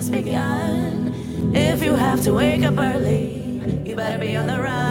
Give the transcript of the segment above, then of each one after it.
just begun. If you have to wake up early, you better be on the run.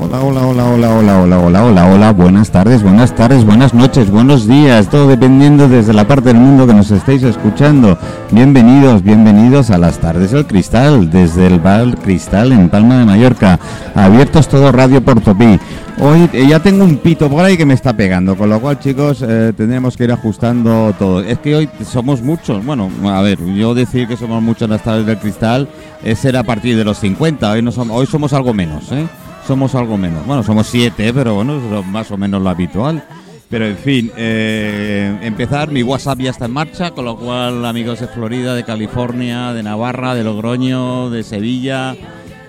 Hola, hola, hola, hola, hola, hola, hola, hola, hola, buenas tardes, buenas tardes, buenas noches, buenos días, todo dependiendo desde la parte del mundo que nos estéis escuchando. Bienvenidos, bienvenidos a las tardes del cristal, desde el bar Cristal en Palma de Mallorca, abiertos todo Radio Portopí. Hoy eh, ya tengo un pito por ahí que me está pegando, con lo cual chicos eh, tendremos que ir ajustando todo. Es que hoy somos muchos, bueno, a ver, yo decir que somos muchos en las tardes del cristal es ser a partir de los 50, hoy, no somos, hoy somos algo menos, ¿eh? somos algo menos. Bueno, somos siete, pero bueno, es más o menos lo habitual. Pero en fin, eh, empezar, mi WhatsApp ya está en marcha, con lo cual amigos de Florida, de California, de Navarra, de Logroño, de Sevilla,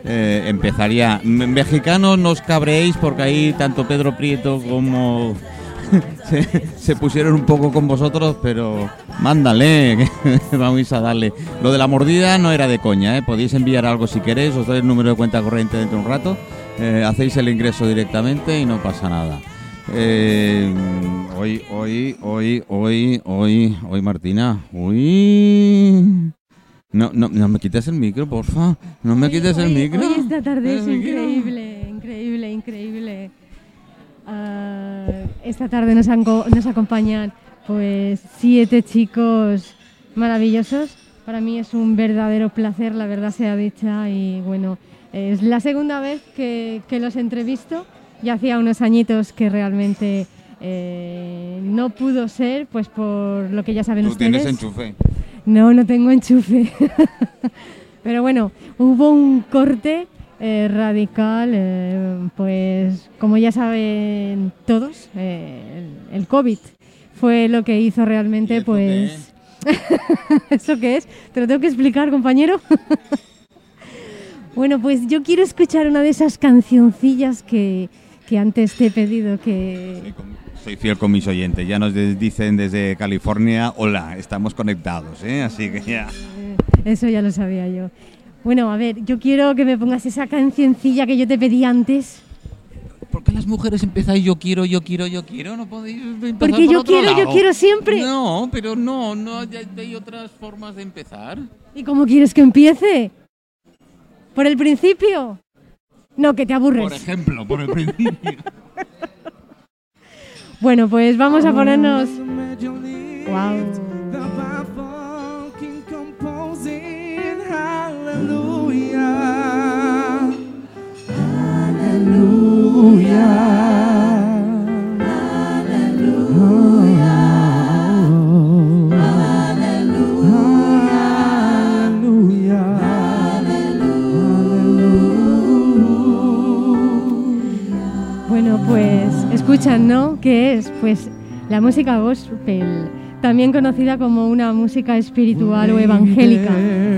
eh, empezaría. Mexicanos no os cabréis porque ahí tanto Pedro Prieto como se, pusieron un poco con vosotros, pero mándale, vamos a darle. Lo de la mordida no era de coña, ¿eh? podéis enviar algo si queréis, os doy el número de cuenta corriente dentro de un rato, eh, hacéis el ingreso directamente y no pasa nada. Eh, hoy, hoy, hoy, hoy, hoy, hoy, Martina, hoy... No, no, no me quites el micro, porfa. No me quites el Hoy- micro. Hoy esta tarde es increíble, increíble, increíble. Ah, esta tarde nos, anco- nos acompañan pues siete chicos maravillosos. Para mí es un verdadero placer, la verdad sea dicha, y bueno, es la segunda vez que, que los entrevisto. Ya hacía unos añitos que realmente eh, no pudo ser, pues por lo que ya saben Tú ustedes. tienes enchufe. No, no tengo enchufe. Pero bueno, hubo un corte eh, radical, eh, pues como ya saben todos, eh, el, el COVID fue lo que hizo ¿Y realmente, eso pues... ¿Eso qué es? ¿Te lo tengo que explicar, compañero? bueno, pues yo quiero escuchar una de esas cancioncillas que, que antes te he pedido que... Con- soy fiel con mis oyentes. Ya nos dicen desde California, hola, estamos conectados, ¿eh? Así que ya. Eso ya lo sabía yo. Bueno, a ver, yo quiero que me pongas esa cancioncilla que yo te pedí antes. ¿Por qué las mujeres empezáis yo quiero, yo quiero, yo quiero? ¿No podéis empezar Porque por yo otro quiero, yo lado? quiero siempre. No, pero no, no, hay otras formas de empezar. ¿Y cómo quieres que empiece? ¿Por el principio? No, que te aburres. Por ejemplo, por el principio. Bueno, pues vamos a ponernos. Wow. Bueno, escuchan, ¿no? ¿Qué es? Pues la música gospel, también conocida como una música espiritual o evangélica,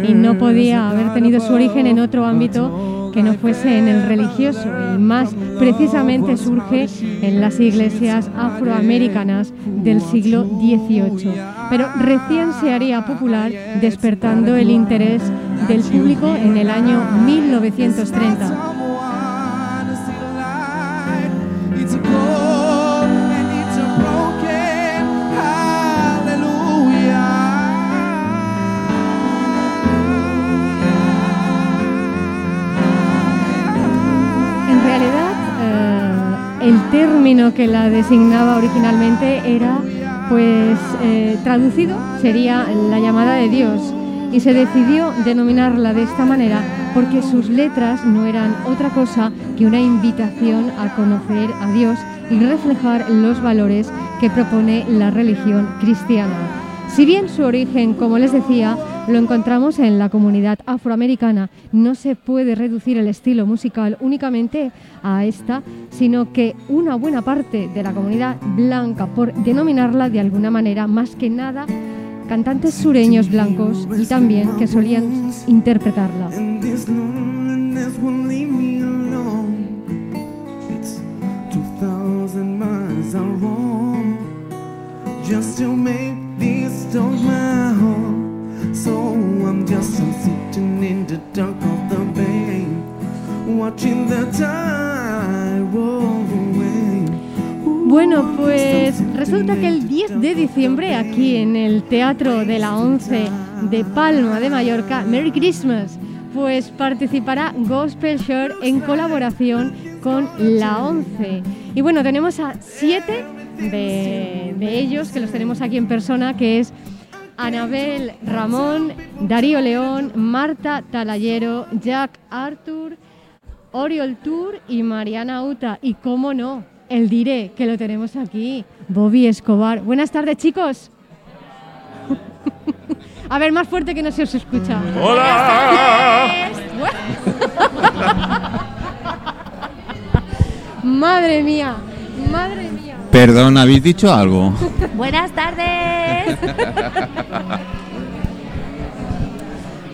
y no podía haber tenido su origen en otro ámbito que no fuese en el religioso, y más precisamente surge en las iglesias afroamericanas del siglo XVIII, pero recién se haría popular despertando el interés del público en el año 1930. Término que la designaba originalmente era, pues, eh, traducido, sería la llamada de Dios. Y se decidió denominarla de esta manera porque sus letras no eran otra cosa que una invitación a conocer a Dios y reflejar los valores que propone la religión cristiana. Si bien su origen, como les decía, lo encontramos en la comunidad afroamericana, no se puede reducir el estilo musical únicamente a esta, sino que una buena parte de la comunidad blanca, por denominarla de alguna manera, más que nada, cantantes sureños blancos y también que solían interpretarla. And this loneliness won't leave me alone. It's 2,000 miles I roam just to make this story my home. I'm just sitting in the dark of the bay, watching the tide all the way. Bueno, pues resulta que el 10 de diciembre aquí en el Teatro de la Once de Palma de Mallorca, Merry Christmas, pues participará Gospel Shore en colaboración con la Once. Y bueno, tenemos a siete de ellos que los tenemos aquí en persona, que es Anabel Ramón, Darío León, Marta Talayero, Jack Arthur, Oriol Tour y Mariana Uta. Y cómo no, el diré que lo tenemos aquí, Bobby Escobar. Buenas tardes, chicos. A ver, más fuerte que no se os escucha. ¡Hola! Madre mía, madre mía. Perdón, ¿habéis dicho algo? Buenas tardes.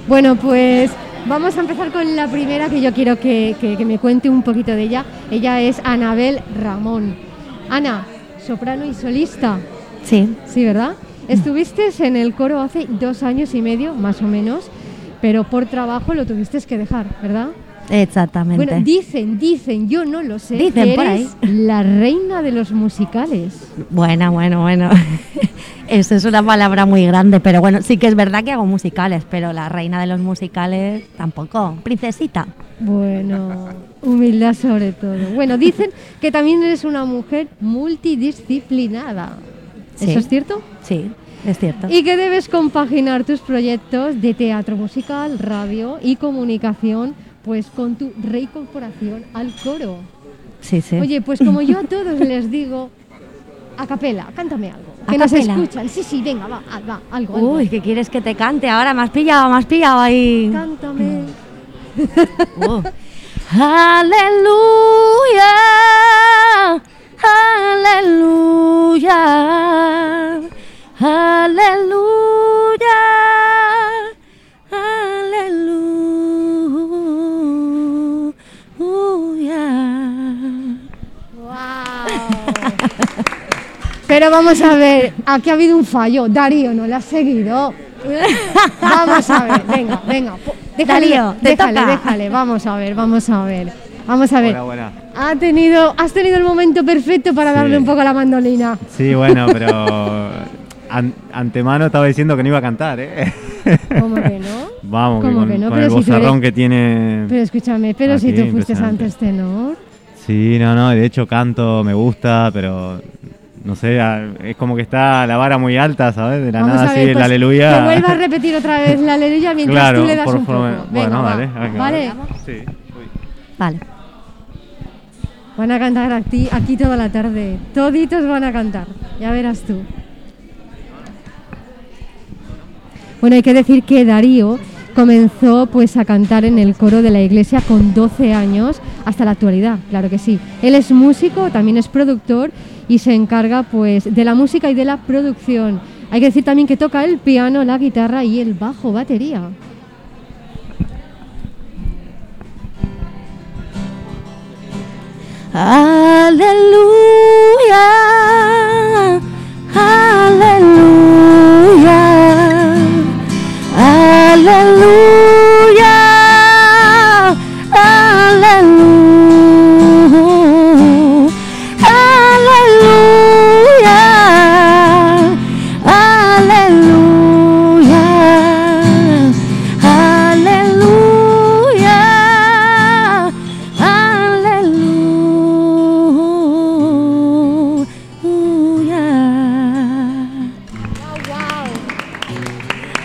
Bueno, pues vamos a empezar con la primera que yo quiero que, que- que me cuente un poquito de ella. Ella es Anabel Ramón. Ana, soprano y solista. Sí, Sí, ¿verdad? Estuviste en el coro hace dos años y medio, más o menos, pero por trabajo lo tuviste que dejar, ¿verdad? Exactamente. Bueno, dicen, dicen, yo no lo sé, Dicen que por eres la reina de los musicales. Bueno, bueno, bueno. Eso es una palabra muy grande, pero bueno, sí que es verdad que hago musicales, pero la reina de los musicales tampoco. Princesita. Bueno, humildad sobre todo. Bueno, dicen que también eres una mujer multidisciplinada. Sí. ¿Eso es cierto? Sí, es cierto. Y que debes compaginar tus proyectos de teatro musical, radio y comunicación, pues con tu reincorporación al coro. Sí, sí. Oye, pues como yo a todos les digo, a capela, cántame algo. Que nos escuchan. Sí, sí, venga, va, ah, va, algo. algo. Uy, ¿qué quieres que te cante ahora? Has pillado, has pillado ahí. Cántame. Aleluya, aleluya, aleluya, aleluya. Pero vamos a ver, aquí ha habido un fallo. Darío no le ha seguido. Vamos a ver, venga, venga. Déjale, Darío, te déjale, toca. déjale. Vamos a ver, vamos a ver. Vamos a ver. Buena, buena. Ha tenido, has tenido el momento perfecto para Sí. darle un poco a la mandolina. Sí, bueno, pero an- antemano estaba diciendo que no iba a cantar, ¿eh? ¿Cómo que no? Vamos, que ¿Cómo con, que no? con Pero el si eres- que tiene... Pero escúchame, pero si tú fuiste antes tenor. Sí, no, no, de hecho canto, me gusta, pero no sé, es como que está la vara muy alta, ¿sabes? De la Vamos nada así, pues, aleluya. Que vuelva a repetir otra vez la aleluya mientras claro, tú le das por un poco. favor. Venga, bueno, va. vale. venga, Vale. Sí. Uy. Vale. Van a cantar aquí, aquí toda la tarde. Toditos van a cantar. Ya verás tú. Bueno, hay que decir que Darío comenzó pues a cantar en el coro de la iglesia con 12 años hasta la actualidad, claro que sí. Él es músico, también es productor y se encarga pues de la música y de la producción. Hay que decir también que toca el piano, la guitarra y el bajo batería. Aleluya, aleluya, aleluya,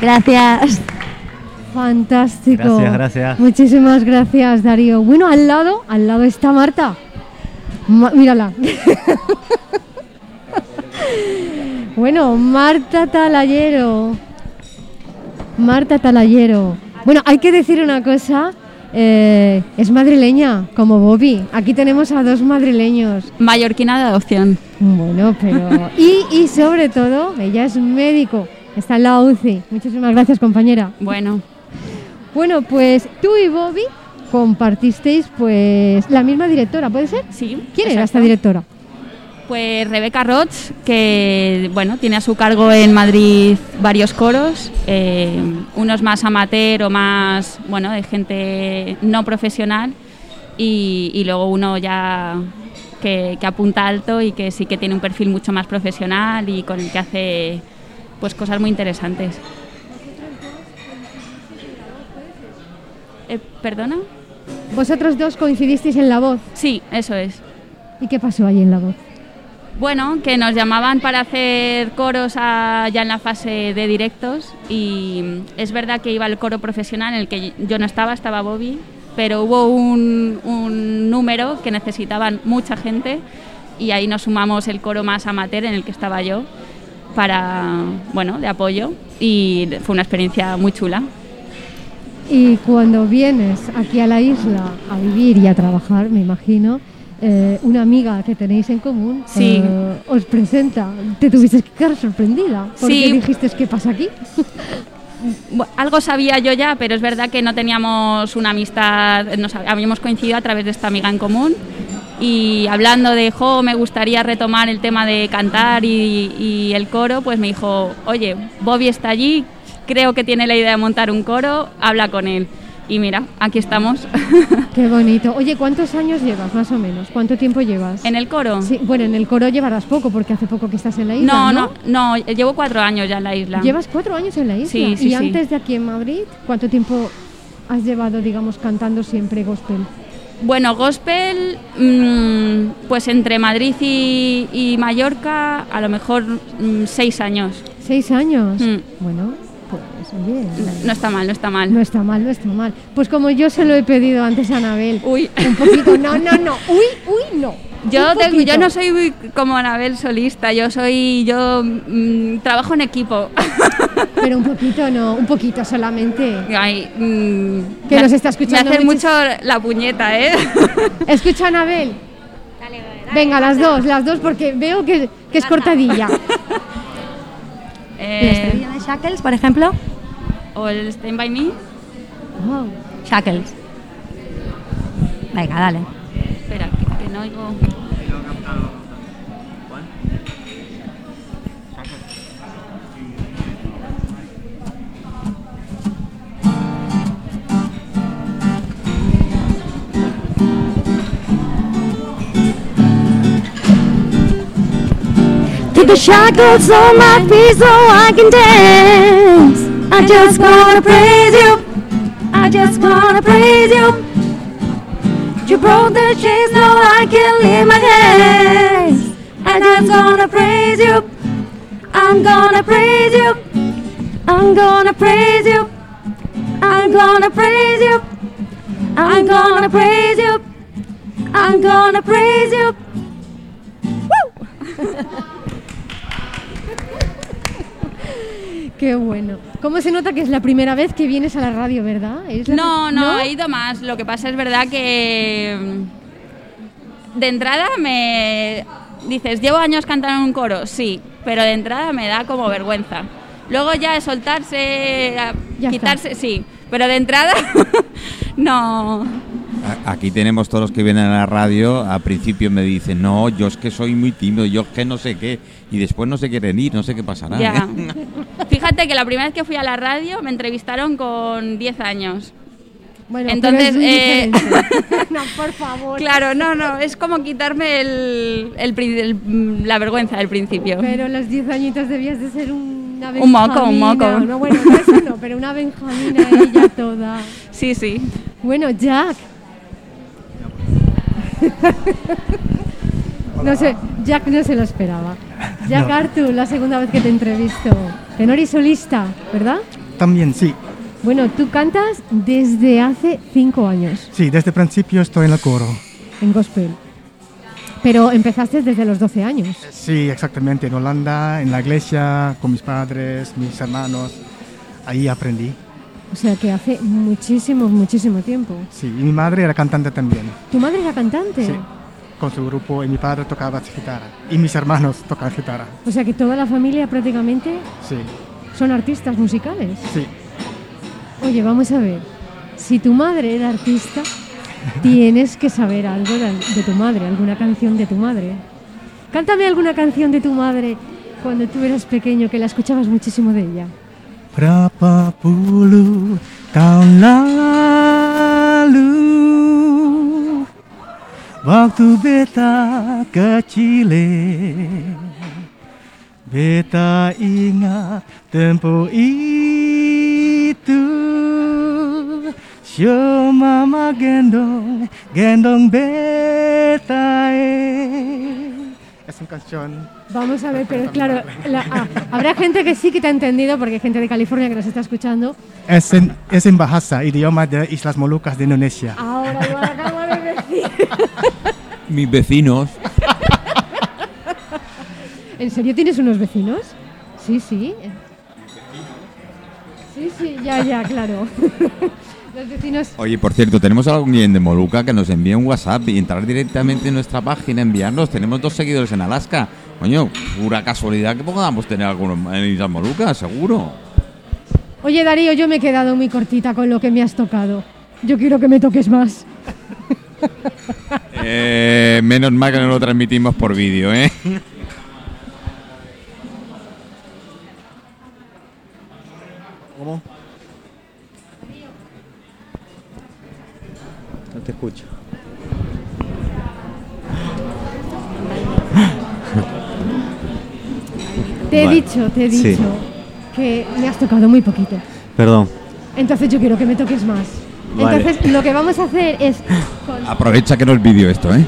Gracias. Fantástico. Gracias, gracias. Muchísimas gracias, Darío. Bueno, al lado, al lado está Marta. Ma- mírala. bueno, Marta Talayero. Marta Talayero. Bueno, hay que decir una cosa. eh, es madrileña, como Bobby. Aquí tenemos a dos madrileños. Mallorquina de adopción. Bueno, pero. Y, y sobre todo, ella es médico. Está en la UCI. Muchísimas gracias, compañera. Bueno, Bueno, pues tú y Bobby compartisteis pues la misma directora, ¿puede ser? sí. ¿Quién era esta directora? Pues Rebeca Roch, que bueno, tiene a su cargo en Madrid varios coros, eh, unos más amateur o más, bueno, de gente no profesional y, y luego uno ya que, que apunta alto y que sí que tiene un perfil mucho más profesional y con el que hace pues cosas muy interesantes. Eh, ¿Perdona? Vosotros dos coincidisteis en la voz. Sí, eso es. ¿Y qué pasó ahí en la voz? Bueno, que nos llamaban para hacer coros a- ya en la fase de directos y es verdad que iba el coro profesional en el que yo no estaba, estaba Bobby, pero hubo un, un número que necesitaban mucha gente y ahí nos sumamos el coro más amateur en el que estaba yo para, bueno, de apoyo y fue una experiencia muy chula. Y cuando vienes aquí a la isla a vivir y a trabajar, me imagino, eh, una amiga que tenéis en común Sí. eh, os presenta. Te tuviste que quedar sorprendida. Porque Sí. dijiste, ¿qué pasa aquí? Algo sabía yo ya, pero es verdad que no teníamos una amistad, nos hab- habíamos coincidido a través de esta amiga en común y hablando de, jo, me gustaría retomar el tema de cantar y, y el coro, pues me dijo, oye, Bobby está allí, creo que tiene la idea de montar un coro, habla con él. Y mira, aquí estamos. Qué bonito. Oye, ¿cuántos años llevas, más o menos? ¿Cuánto tiempo llevas? ¿En el coro? Sí, bueno, en el coro llevarás poco porque hace poco que estás en la isla. No, No, no, no, llevo cuatro años ya en la isla. Llevas cuatro años en la isla. Sí, sí, y sí. antes de aquí en Madrid, ¿cuánto tiempo has llevado, digamos, cantando siempre gospel? Bueno, gospel, mm, pues entre Madrid y, y Mallorca, a lo mejor mm, seis años. ¿Seis años? Mm. Bueno, pues oye. No está mal, no está mal. No está mal, no está mal. Pues como yo se lo he pedido antes a Anabel. Uy. Un poquito. No, no, no. Uy, uy, no. Yo, tengo- no soy como Anabel solista, yo soy, yo mm, trabajo en equipo. Pero un poquito no, un poquito solamente. Ay, mm, Que me- nos está escuchando Me hace mucho la puñeta, ¿eh? Escucha, Anabel. Venga, las dos, las dos, porque veo que, que es cortadilla. ¿El Eh, estribillo de Shackles, por ejemplo? o el Stand By Me. Wow. Shackles. Venga, dale. Espera, que, que no oigo. Take the shackles on my feet so I can dance. I just wanna praise you. I just wanna praise you. You broke the chains, now I can leave my hands. I just wanna praise you. I'm gonna praise you. I'm gonna praise you. I'm gonna praise you. I'm gonna praise you. I'm gonna praise you. Qué bueno. ¿Cómo se nota que es la primera vez que vienes a la radio, verdad? ¿Es la No, pri- no, he ido más. Lo que pasa es verdad que mm, de entrada me dices, llevo años cantando en un coro, sí, pero de entrada me da como vergüenza. Luego ya es soltarse, a- Ya quitarse, sí, pero de entrada no. Aquí tenemos todos los que vienen a la radio. Al principio me dicen, no, yo es que soy muy tímido, yo es que no sé qué. Y después no se quieren ir, no sé qué pasará. Ya. ¿eh? Fíjate que la primera vez que fui a la radio me entrevistaron con 10 años. Bueno, Entonces, pero es muy eh, no, por favor. Claro, no, no, es como quitarme el, el el- la vergüenza del principio. Pero los 10 añitos debías de ser una benjamina. Un moco, un moco. No, bueno, no, eso no, pero una benjamina ella toda. Sí, sí. Bueno, Jack. No sé, Jack no se lo esperaba. Jack Artur, la segunda vez que te entrevisto. Tenor y solista, ¿verdad? También sí, Bueno, tú cantas desde hace cinco años sí, desde el principio estoy en el coro. en gospel. Pero empezaste desde los 12 años. Sí, exactamente, en Holanda, en la iglesia, con mis padres, mis hermanos. Ahí aprendí. O sea que hace muchísimo, muchísimo tiempo. Sí, y mi madre era cantante también. ¿Tu madre era cantante? Sí, con su grupo y mi padre tocaba guitarra. Y mis hermanos tocan guitarra. O sea que toda la familia prácticamente Sí, son artistas musicales. sí. Oye, vamos a ver. Si tu madre era artista, tienes que saber algo de, de tu madre, alguna canción de tu madre. Cántame alguna canción de tu madre cuando tú eras pequeño que la escuchabas muchísimo de ella. Waktu beta kecil Beta ingat tempo itu Sio mama gendong, gendong beta Es una canción Vamos a ver, pero claro, la- ah, habrá gente que sí que te ha entendido, porque hay gente de California que nos está escuchando. es en, es en bahasa, idioma de Islas Molucas de Indonesia. Ahora lo acabo de. Mis vecinos. ¿En serio tienes unos vecinos? Sí, sí. Sí, sí, ya, ya, claro. Los vecinos. Oye, por cierto, tenemos a alguien de Moluca que nos envía un WhatsApp y entrar directamente en nuestra página, enviarnos. Tenemos dos seguidores en Alaska. Coño, pura casualidad que podamos tener algunos en Islas Molucas, seguro. Oye, Darío, yo me he quedado muy cortita con lo que me has tocado. Yo quiero que me toques más. Eh, menos mal que no lo transmitimos por vídeo, ¿eh? ¿Cómo? No te escucho. Te he Vale. dicho, te he Sí. dicho que me has tocado muy poquito. Perdón. Entonces yo quiero que me toques más. Vale. Entonces lo que vamos a hacer es... con- Aprovecha que no es vídeo esto, ¿eh?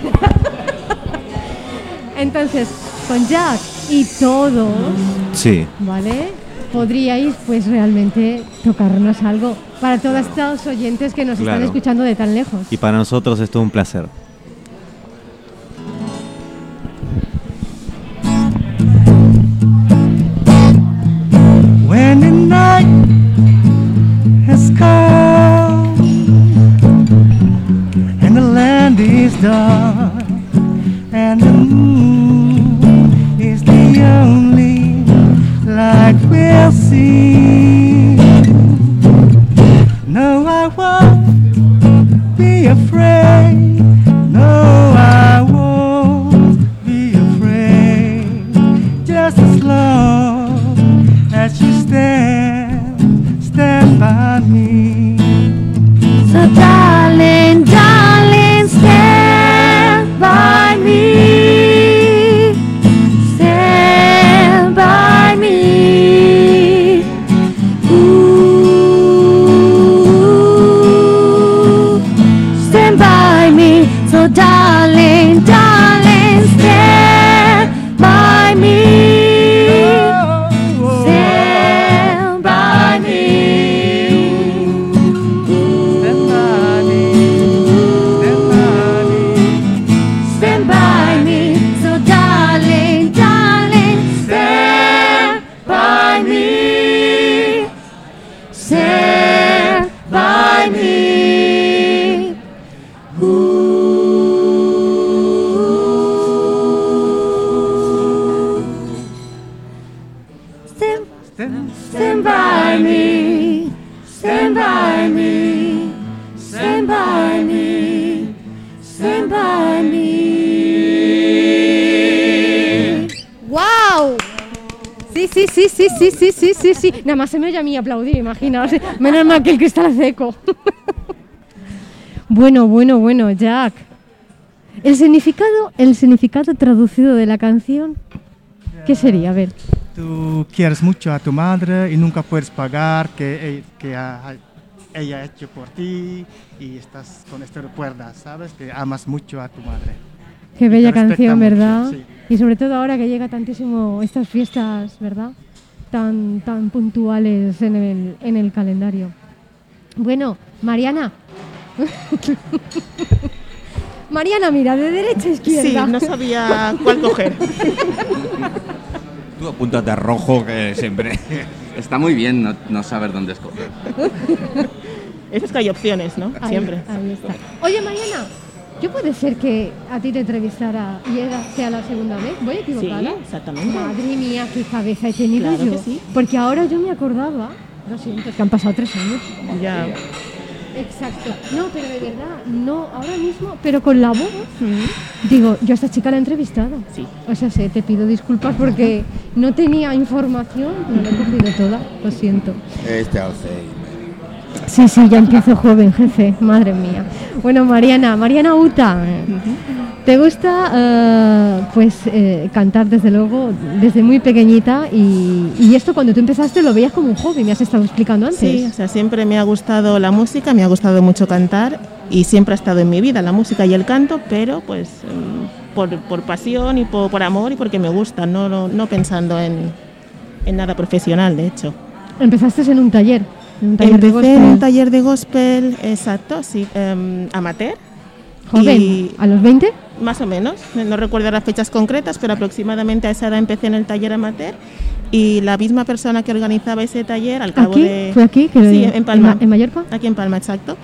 entonces, con Jack y todos, Sí. ¿vale? Podríais pues realmente tocarnos algo para todos estos oyentes que nos están escuchando de tan lejos. Y para nosotros esto es un placer. Sí, sí, sí, sí, sí, sí, sí, sí, sí. Nada más se me oye a mí aplaudir, imaginaos. Menos mal que el cristal seco. bueno, bueno, bueno, Jack. El significado, el significado traducido de la canción, ¿qué sería? A ver. Tú quieres mucho a tu madre y nunca puedes pagar que, e- que ella ha hecho por ti y estás con este recuerda, ¿sabes? Que amas mucho a tu madre. Qué bella canción, mucho, ¿verdad? sí. Y sobre todo ahora que llega tantísimo estas fiestas, ¿verdad? Tan, tan puntuales en el, en el calendario. Bueno, Mariana. Mariana, mira, de derecha a Sí, izquierda. no sabía cuál coger. Tú apúntate a rojo que siempre. Está muy bien no, no saber dónde escoger. Es que hay opciones, ¿no? Ahí- Siempre. ahí está. Oye, Mariana, ¿yo puede ser que a ti te entrevistara y era, sea la segunda vez? ¿Voy equivocada? Sí, exactamente. Madre mía, qué cabeza he tenido Claro yo. que sí. Porque ahora yo me acordaba, lo siento, es que han pasado tres años. Ya. Exacto. No, pero de verdad, no ahora mismo, pero con la voz. Digo, yo a esta chica la he entrevistado. Sí. O sea, sé, te pido disculpas porque no tenía información, no la he cogido toda, lo siento. Este Alzheimer. Sí, sí, ya empiezo joven, jefe. Madre mía. Bueno, Mariana, Mariana Uta. ¿Te gusta eh, pues eh, cantar desde luego desde muy pequeñita y, y esto cuando tú empezaste lo veías como un hobby, me has estado explicando antes? Sí, o sea, siempre me ha gustado la música, me ha gustado mucho cantar y siempre ha estado en mi vida la música y el canto, pero pues mm, por, por pasión y por, por amor y porque me gusta, no, no, no pensando en, en nada profesional, de hecho. Empezaste en un taller, en un taller de Empecé en gospel. un taller de gospel, exacto, sí, em, amateur. Joven, y- ¿a los 20? Más o menos, no recuerdo las fechas concretas, pero aproximadamente a esa edad empecé en el taller amateur y la misma persona que organizaba ese taller al cabo ¿Aquí? de... ¿Fue aquí? Que- sí, en Palma. Ma- ¿En Mallorca? Aquí en Palma, exacto.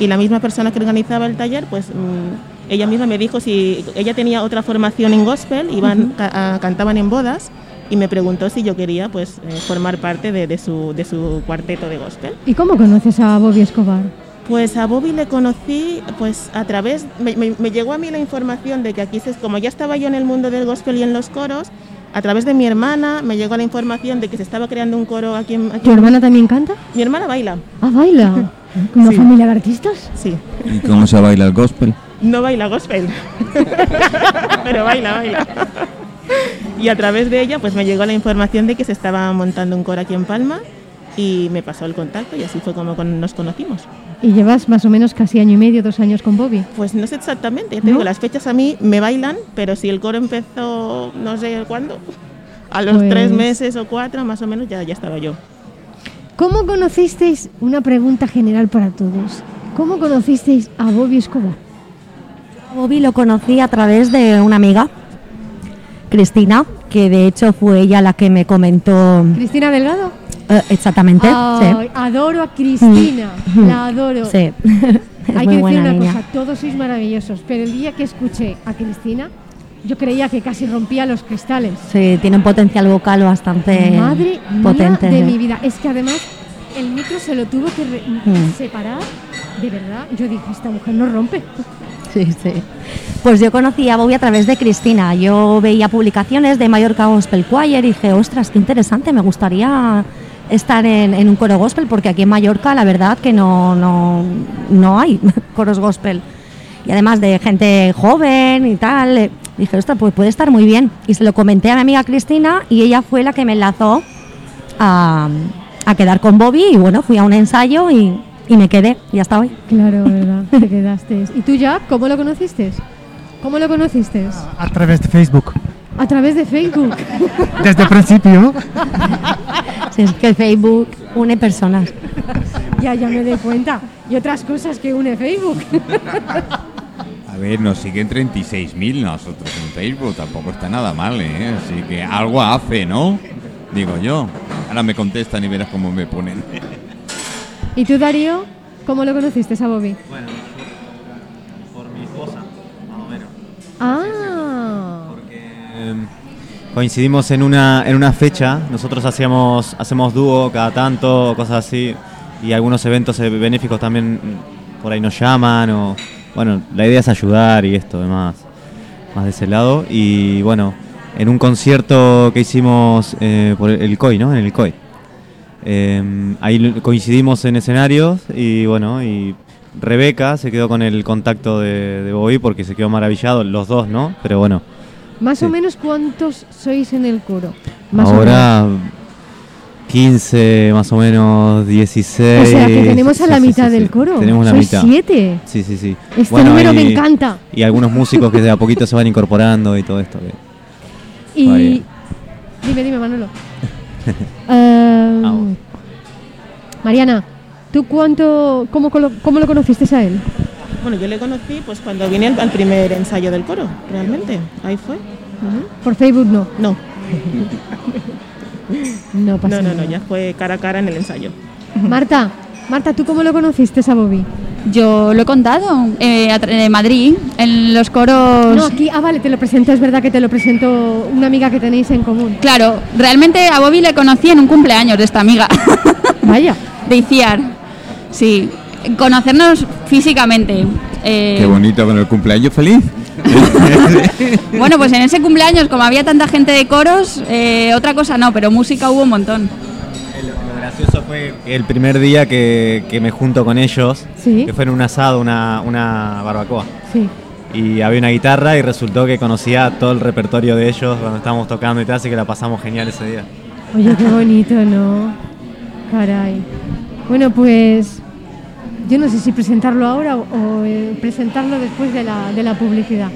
Y la misma persona que organizaba el taller, pues mm, ella misma me dijo si ella tenía otra formación en gospel, iban, Ujú. ca- a- cantaban en bodas y me preguntó si yo quería pues eh, formar parte de, de su, de su cuarteto de gospel. ¿Y cómo conoces a Bobby Escobar? Pues a Bobby le conocí pues a través, me, me- me llegó a mí la información de que aquí, se, como ya estaba yo en el mundo del gospel y en los coros, a través de mi hermana me llegó la información de que se estaba creando un coro aquí en... aquí ¿Tu en- hermana también canta? Mi hermana baila. Ah, baila. ¿Una Sí. familia de artistas? Sí. ¿Y cómo se baila el gospel? No baila gospel, pero baila, baila. Y a través de ella pues me llegó la información de que se estaba montando un coro aquí en Palma y me pasó el contacto y así fue como con- nos conocimos. Y llevas más o menos casi año y medio, dos años con Bobby. Pues no sé exactamente, te ¿No? digo, las fechas a mí me bailan, pero si el coro empezó no sé cuándo, a los Pues- tres meses o cuatro más o menos ya, ya estaba yo. ¿Cómo conocisteis, una pregunta general para todos, ¿cómo conocisteis a Bobby Escobar? Bobby lo conocí a través de una amiga, Cristina, que de hecho fue ella la que me comentó ¿Cristina Delgado? eh, exactamente. Sí. adoro a Cristina, Mm. la adoro. Sí. Hay que decir una niña. cosa, todos sois maravillosos, pero el día que escuché a Cristina, yo creía que casi rompía los cristales. Sí, tiene un potencial vocal bastante Madre potente. mía de sí. mi vida. Es que además el micro se lo tuvo que Mm. separar. De verdad, yo dije, esta mujer no rompe. Sí, sí. Pues yo conocí a Bobby a través de Cristina. Yo veía publicaciones de Mallorca Gospel Choir y dije, ostras, qué interesante, me gustaría estar en, en un coro gospel porque aquí en Mallorca la verdad que no, no, no hay coros gospel. Y además de gente joven y tal, eh, dije, ostras, pues puede estar muy bien. Y se lo comenté a mi amiga Cristina y ella fue la que me enlazó a, a quedar con Bobby y bueno, fui a un ensayo y, y me quedé y hasta hoy. Claro, verdad, te quedaste. ¿Y tú, Jack, cómo lo conociste? ¿Cómo lo conociste? A través de Facebook. A través de Facebook. Desde el principio. Si es que Facebook une personas. ya, ya me doy cuenta. Y otras cosas que une Facebook. A ver, nos siguen 36.000 nosotros en Facebook, tampoco está nada mal, ¿eh? Así que algo hace, ¿no? Digo yo. Ahora me contestan y verás cómo me ponen. ¿Y tú, Darío, cómo lo conociste a Bobby? Bueno, por mi esposa, más o menos. Ah, Eh, coincidimos en una, en una fecha, nosotros hacíamos, hacemos dúo cada tanto, cosas así, y algunos eventos eh, benéficos también mm, por ahí nos llaman, o bueno, la idea es ayudar y esto, demás, más de ese lado, y bueno, en un concierto que hicimos eh, por el COI, ¿no? En el COI. Eh, ahí coincidimos en escenarios y bueno, y Rebeca se quedó con el contacto de, de Bobby porque se quedó maravillado, los dos, ¿no? Pero bueno, más o menos cuántos sois en el coro. Más ahora 15, más o menos 16. O sea que tenemos a la sí, mitad sí, del coro. Tenemos la mitad. siete. Sí, sí, sí. Este número me encanta. Y algunos músicos que de a poquito se van incorporando y todo esto. que- Y. Dime, dime, Manolo. Vamos. Mariana, ¿tú cuánto, cómo, cómo lo conociste a él? Bueno, yo le conocí pues cuando vine al, al primer ensayo del coro, realmente, ahí fue. Por Facebook no. No, No pasa no, no, no, ya fue cara a cara en el ensayo. Marta, Marta, ¿tú cómo lo conociste a Bobby? Yo lo he contado eh, en Madrid, en los coros. No, aquí, ah, vale, te lo presento, es verdad que te lo presento una amiga que tenéis en común. Claro, realmente a Bobby le conocí en un cumpleaños de esta amiga. Vaya. De Iciar. Sí, conocernos físicamente. Eh, Qué bonito con el cumpleaños feliz. Bueno, pues en ese cumpleaños, como había tanta gente de coros, eh, otra cosa no, pero música hubo un montón. Gracioso fue el primer día que, que me junto con ellos, Sí. que fue en un asado, una, una barbacoa. Sí. Y había una guitarra y resultó que conocía todo el repertorio de ellos cuando estábamos tocando y tal, así que la pasamos genial ese día. Oye, qué bonito, ¿no? Caray. Bueno, pues yo no sé si presentarlo ahora o, o, eh, presentarlo después de la, de la publicidad.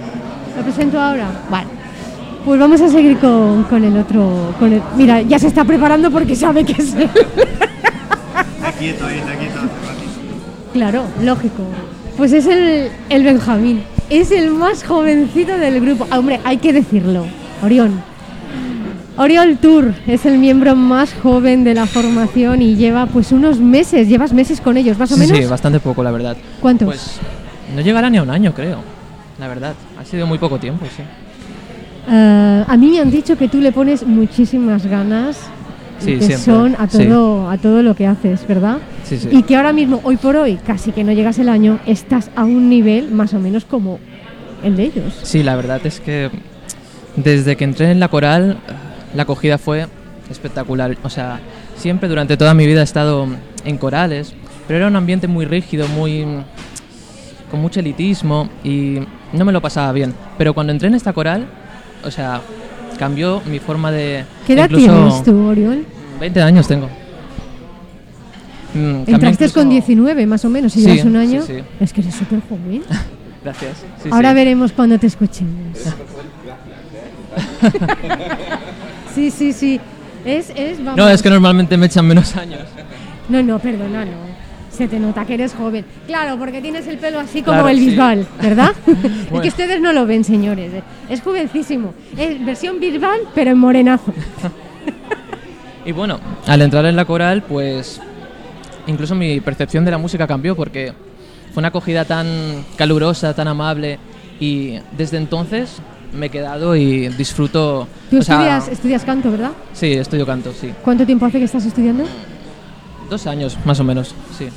¿Lo presento ahora? Vale. Pues vamos a seguir con, con el otro. Con el- mira, ya se está preparando porque sabe que es él. Está quieto ahí, está quieto. Claro, lógico. Pues es el, el Benjamín. Es el más jovencito del grupo. Ah, hombre, hay que decirlo. Orión. Oriol Tour es el miembro más joven de la formación y lleva pues unos meses, llevas meses con ellos, más o Sí, menos. sí, bastante poco, la verdad. ¿Cuántos? Pues no llegará ni a un año, creo. La verdad, ha sido muy poco tiempo, sí. Eh, a mí me han dicho que tú le pones muchísimas ganas Sí, y que son a sí. todo, a todo lo que haces, ¿verdad? Sí, sí. Y que ahora mismo, hoy por hoy, casi que no llegas el año, estás a un nivel más o menos como el de ellos. Sí, la verdad es que desde que entré en la coral, la acogida fue espectacular. O sea, siempre durante toda mi vida he estado en corales, pero era un ambiente muy rígido, muy con mucho elitismo y no me lo pasaba bien. Pero cuando entré en esta coral, o sea, cambió mi forma de... ¿Qué edad tienes tú, Oriol? 20 años tengo. Mm, Entraste incluso- con 19 más o menos, si Sí, llevas un año. sí. Es que eres súper joven. Gracias. Ahora veremos cuando te escuchemos. sí, sí, sí. Es, es, vamos. No, es que normalmente me echan menos años. No, no, perdona, no. Se te nota que eres joven. Claro, porque tienes el pelo así como Claro, el sí. Bisbal, ¿verdad? es que ustedes no lo ven, señores. Es jovencísimo. Es versión Bisbal, pero en morenazo. Y bueno, al entrar en la coral, pues incluso mi percepción de la música cambió porque fue una acogida tan calurosa, tan amable y desde entonces me he quedado y disfruto. Tú sea, estudias, estudias canto, ¿verdad? Sí, estudio canto, sí. ¿Cuánto tiempo hace que estás estudiando? Dos años, más o menos, sí.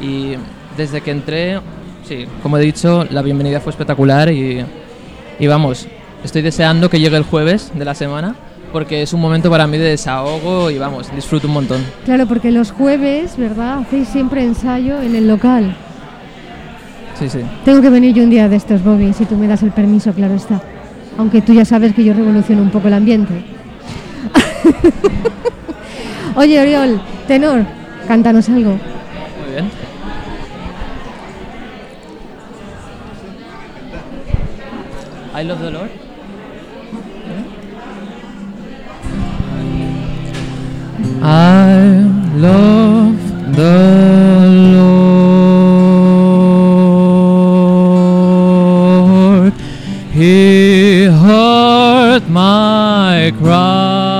Y desde que entré, sí, como he dicho, la bienvenida fue espectacular y, y vamos, estoy deseando que llegue el jueves de la semana porque es un momento para mí de desahogo y vamos, disfruto un montón. Claro, porque los jueves, ¿verdad? Hacéis siempre ensayo en el local. Sí, sí. Tengo que venir yo un día de estos, Bobby, si tú me das el permiso, claro está. Aunque tú ya sabes que yo revoluciono un poco el ambiente. Oye, Oriol, tenor, cántanos algo. I love the Lord. Hmm? I love the Lord. He heard my cry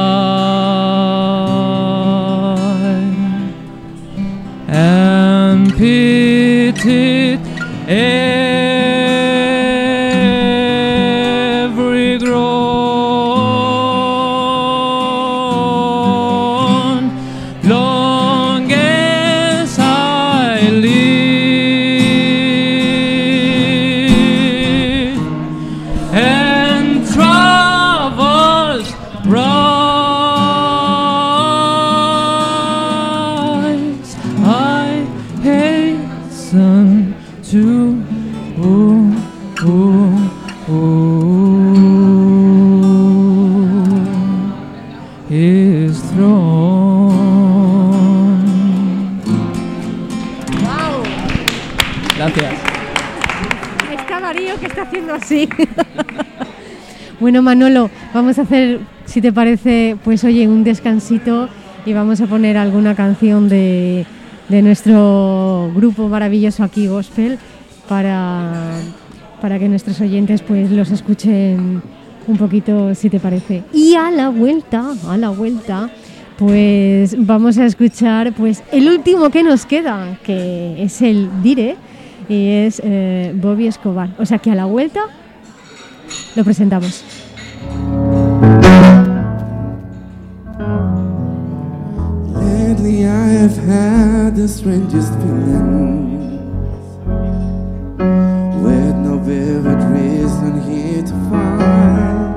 bueno, Manolo, vamos a hacer, si te parece, pues oye, un descansito y vamos a poner alguna canción de, de nuestro grupo maravilloso aquí, Gospel, para, para que nuestros oyentes pues los escuchen un poquito, si te parece. Y a la vuelta, a la vuelta, pues vamos a escuchar pues el último que nos queda, que es el Dire, y es eh, Bobby Escobar. O sea que a la vuelta lo presentamos. Lately I have had the strangest feeling With no vivid reason here to find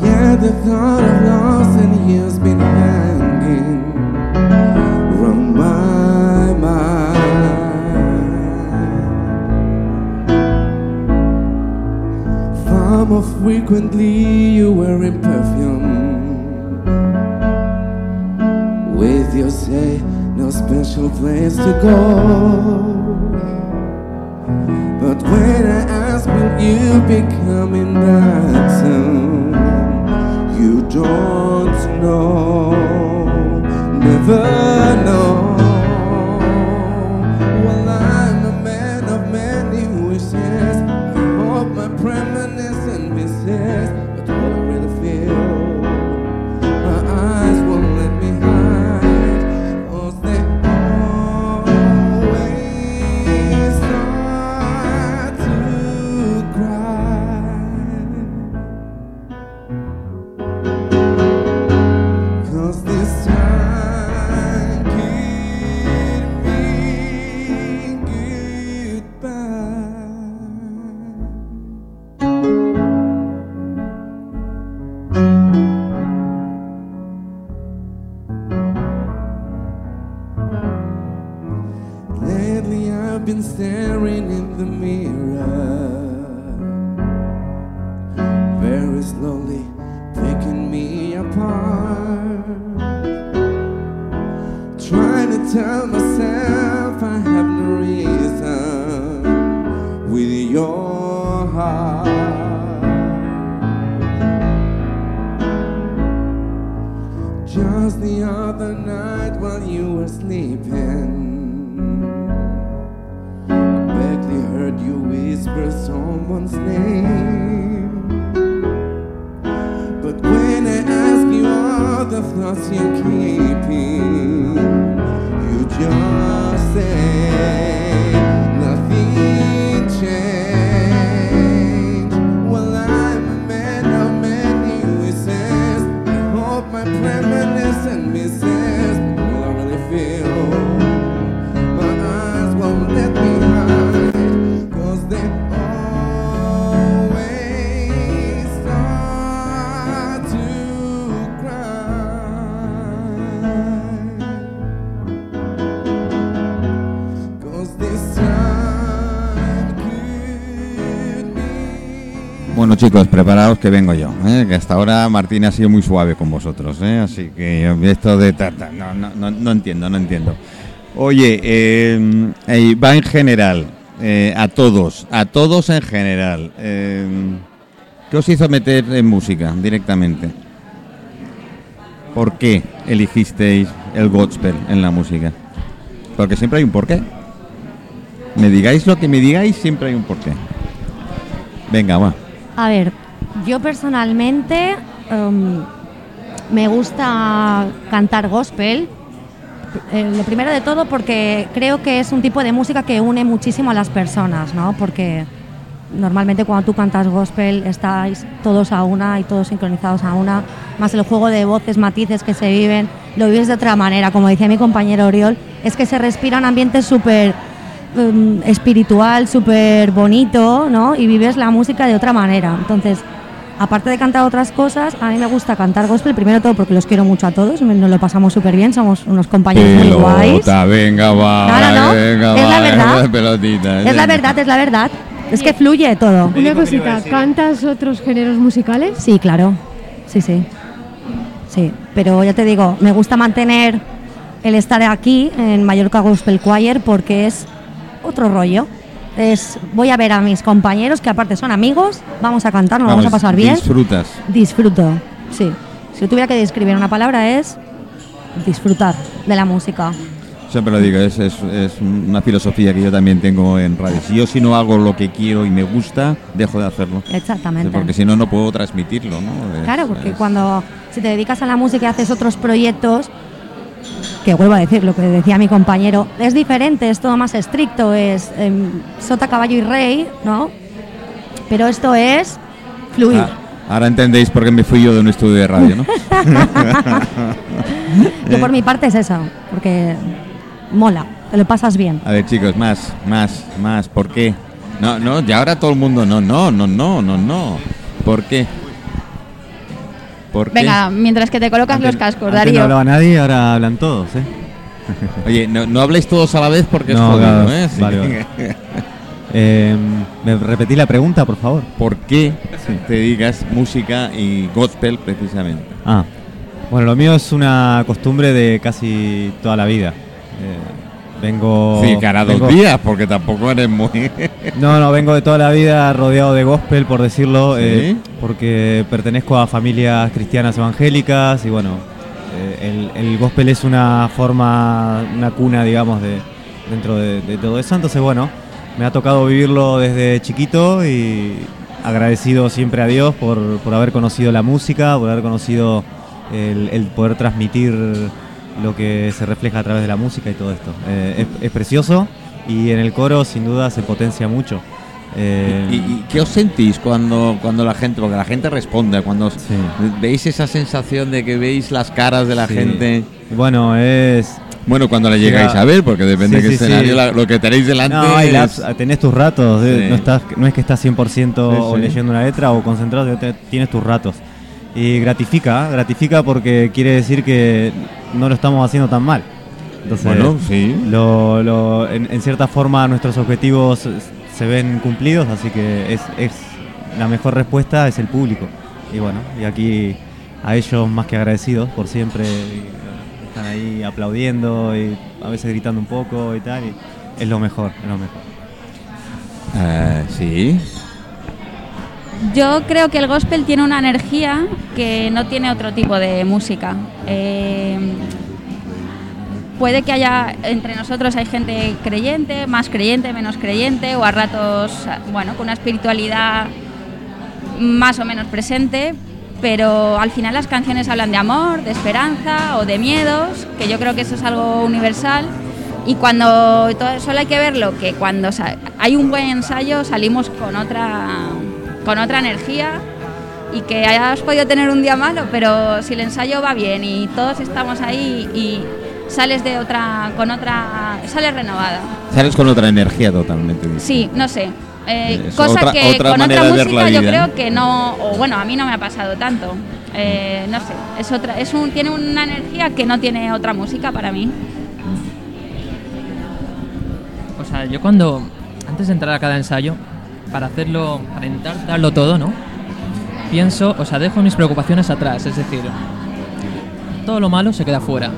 But the thought of loss and years been hanging round my mind. Far more frequently you wearing perfume. Your say, no special place to go. But when I ask, will you be coming back soon? You don't know, never know. paths you keep. me. Chicos, preparaos que vengo yo, ¿eh? que hasta ahora Martín ha sido muy suave con vosotros, ¿eh? así que esto de... ta- ta- no, no, no, no entiendo, no entiendo. Oye, eh, eh, va en general, a todos, a todos en general. ¿Qué os hizo meter en música directamente? ¿Por qué elegisteis el gospel en la música? Porque siempre hay un porqué. Me digáis lo que me digáis, siempre hay un porqué. Venga, va. A ver, yo personalmente em, me gusta cantar gospel. Eh, lo primero de todo porque creo que es un tipo de música que une muchísimo a las personas, ¿no? Porque normalmente cuando tú cantas gospel estáis todos a una y todos sincronizados a una, más el juego de voces, matices que se viven, lo vives de otra manera. Como decía mi compañero Oriol, es que se respira un ambiente súper em, espiritual, súper bonito, ¿no? Y vives la música de otra manera. Entonces, aparte de cantar otras cosas, a mí me gusta cantar gospel, primero todo porque los quiero mucho a todos, nos lo pasamos súper bien, somos unos compañeros muy guays. Pelota, venga, va. No, no, no, venga, es la verdad. pelotita, Es la verdad, es la verdad. Es que fluye todo. Una cosita, ¿cantas otros géneros musicales? Sí, claro. Sí, sí. Sí, pero ya te digo, me gusta mantener el estar aquí en Mallorca Gospel Choir porque es otro rollo. Es, voy a ver a mis compañeros que aparte son amigos, vamos a cantar, nos vamos, a pasar bien. Disfrutas. Disfruto, sí. Si yo tuviera que describir una palabra es disfrutar de la música. Siempre lo digo, es, es- es una filosofía que yo también tengo en radio. Si yo si no hago lo que quiero y me gusta, dejo de hacerlo. Exactamente. Porque si no, no puedo transmitirlo, ¿no? Es- Claro, porque cuando si te dedicas a la música y haces otros proyectos, que vuelvo a decir lo que decía mi compañero, es diferente, es todo más estricto, es em, sota, caballo y rey, ¿no? Pero esto es fluir. Ah, ahora entendéis por qué me fui yo de un estudio de radio, ¿no? Yo por mi parte es eso, porque mola, te lo pasas bien. A ver, chicos, más, más, más. ¿Por qué? No, no, y ahora todo el mundo, no, no, no, no, no, no. ¿Por qué? ¿Por qué? Venga, mientras que te colocas Antes- los cascos, antes no Darío. hablaba nadie, ahora hablan todos, ¿eh? Oye, no, no habléis todos a la vez porque No, es jodido, claro, ¿eh? Sí. vale, vale. Eh, ¿Me repetí la pregunta, por favor? ¿Por qué te digas música y gospel precisamente? Ah, bueno, lo mío es una costumbre de casi toda la vida. Eh, vengo. Sí, cada dos vengo- días, porque tampoco eres muy... No, no, vengo de toda la vida rodeado de gospel, por decirlo, ¿Sí? eh, porque pertenezco a familias cristianas evangélicas y bueno, eh, el, el gospel es una forma, una cuna, digamos, de dentro de, de todo eso. Entonces, bueno, me ha tocado vivirlo desde chiquito y agradecido siempre a Dios por, por haber conocido la música, por haber conocido el, el poder transmitir lo que se refleja a través de la música y todo esto. Eh, es, es precioso y en el coro sin duda se potencia mucho. Eh, ¿Y, y qué os sentís cuando, cuando la gente, porque la gente responde, cuando os- veis esa sensación de que veis las caras de la Sí. gente? Bueno, es... Bueno, cuando la llegáis a ver, porque depende Sí, de qué sí, escenario, sí. la- lo que tenéis delante No, es- laps- tenés tus ratos, eh, Sí. no, estás, no es que estás 100% o Sí, sí. leyendo una letra o concentrado, tienes tus ratos. Y gratifica, ¿eh? gratifica porque quiere decir que no lo estamos haciendo tan mal. Entonces, Bueno, sí. lo- lo- en, en cierta forma nuestros objetivos se ven cumplidos, así que es, es la mejor respuesta es el público. Y bueno, y aquí a ellos más que agradecidos por siempre, están ahí aplaudiendo y a veces gritando un poco y tal, y es lo mejor, es lo mejor. Eh, sí. Yo creo que el gospel tiene una energía que no tiene otro tipo de música. Eh, puede que haya entre nosotros hay gente creyente, más creyente, menos creyente, o a ratos, bueno, con una espiritualidad más o menos presente, pero al final las canciones hablan de amor, de esperanza o de miedos, que yo creo que eso es algo universal. Y cuando todo solo hay que verlo, que cuando hay un buen ensayo salimos con otra, con otra energía y que hayas podido tener un día malo, pero si el ensayo va bien y todos estamos ahí y sales de otra, con otra, sales renovada. Sales con otra energía totalmente. Sí, no sé. Eh, Es cosa otra- que otra con otra música yo creo que no, o bueno, a mí no me ha pasado tanto. Eh, no sé, es otra, es un, tiene una energía que no tiene otra música para mí. O sea, yo cuando, antes de entrar a cada ensayo, para hacerlo, para intentar darlo todo, ¿no? Pienso, o sea, dejo mis preocupaciones atrás, es decir, todo lo malo se queda fuera.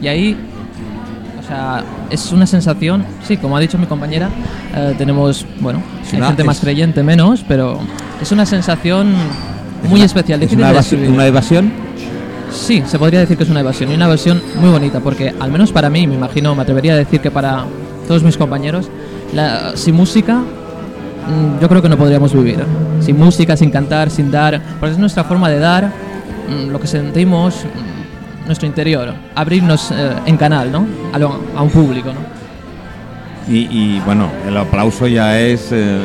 Y ahí, o sea, es una sensación, sí, como ha dicho mi compañera, eh, tenemos, bueno, hay gente más creyente, menos, pero es una sensación muy una- especial. ¿Es una, evasión? Sí, se podría decir que es una evasión y una evasión muy bonita porque al menos para mí, me imagino, me atrevería a decir que para todos mis compañeros, la- sin música yo creo que no podríamos vivir. Sin música, sin cantar, sin dar, porque es nuestra forma de dar mm, lo que sentimos, mm, nuestro interior, abrirnos eh, en canal, ¿no? A, lo- a un público, ¿no? Y, y, bueno, el aplauso ya es. eh,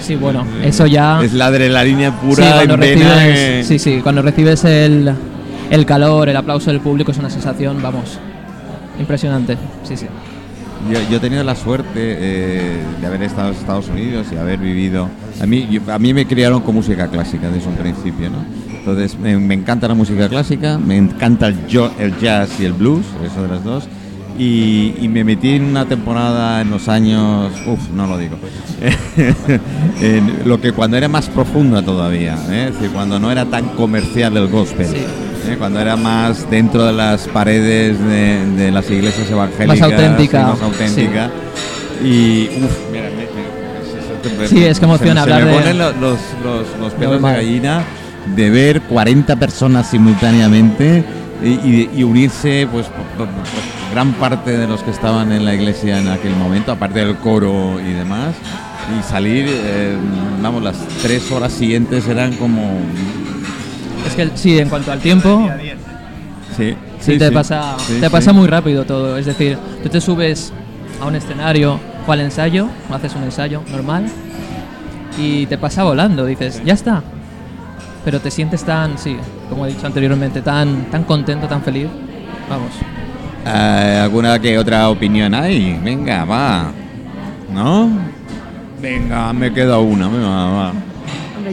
Sí, bueno, eso ya... Es la adrenalina pura Sí, cuando en vena, recibes, eh. sí, sí, cuando recibes el, el calor, el aplauso del público es una sensación, vamos, impresionante. Sí, sí. Yo, yo he tenido la suerte eh, de haber estado en Estados Unidos y haber vivido. A mí, yo- a mí me criaron con música clásica desde un principio, ¿no? Entonces me, me encanta la música clásica, me encanta el, jo- el jazz y el blues, eso de las dos. Y, y me metí en una temporada en los años, no lo digo, en lo que cuando era más profunda todavía, ¿eh? es decir, cuando no era tan comercial el gospel, ¿eh? cuando era más dentro de las paredes de, de las iglesias evangélicas, auténtica, más auténtica. Y, uff, mira, me- me- Sí, es que emociona hablar se me de- ponen lo- los, los, los pelos de gallina de ver 40 personas simultáneamente y, y- y unirse, pues, gran parte de los que estaban en la iglesia en aquel momento, aparte del coro y demás, y salir, eh, vamos, las tres horas siguientes eran como... Sí, en cuanto al tiempo, Sí, sí, sí, te sí. pasa, Sí, te sí. pasa muy rápido todo. Es decir, tú te subes a un escenario o al ensayo, haces un ensayo normal y te pasa volando. Dices, ya está. Pero te sientes tan, sí, como he dicho anteriormente, tan, tan contento, tan feliz. Vamos. Eh, ¿Alguna que otra opinión hay? Venga, va. ¿No? Venga, me queda una. venga, va.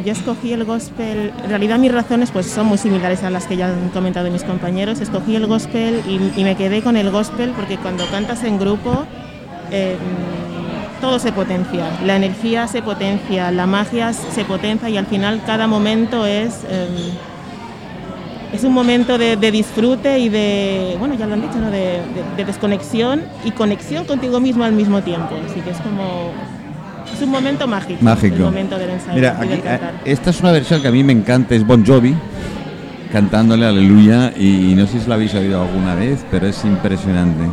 Yo escogí el gospel, en realidad mis razones pues son muy similares a las que ya han comentado mis compañeros. Escogí el gospel y, me quedé con el gospel porque cuando cantas en grupo eh, todo se potencia, la energía se potencia, la magia se potencia y al final cada momento es, eh, es un momento de, disfrute y de, bueno, ya lo han dicho, ¿no? de desconexión y conexión contigo mismo al mismo tiempo. Así que es como, es un momento mágico. Mágico. El momento del ensayo Mira, aquí, eh, esta es una versión que a mí me encanta, es Bon Jovi, cantándole Aleluya, y, no sé si la habéis oído alguna vez, pero es impresionante.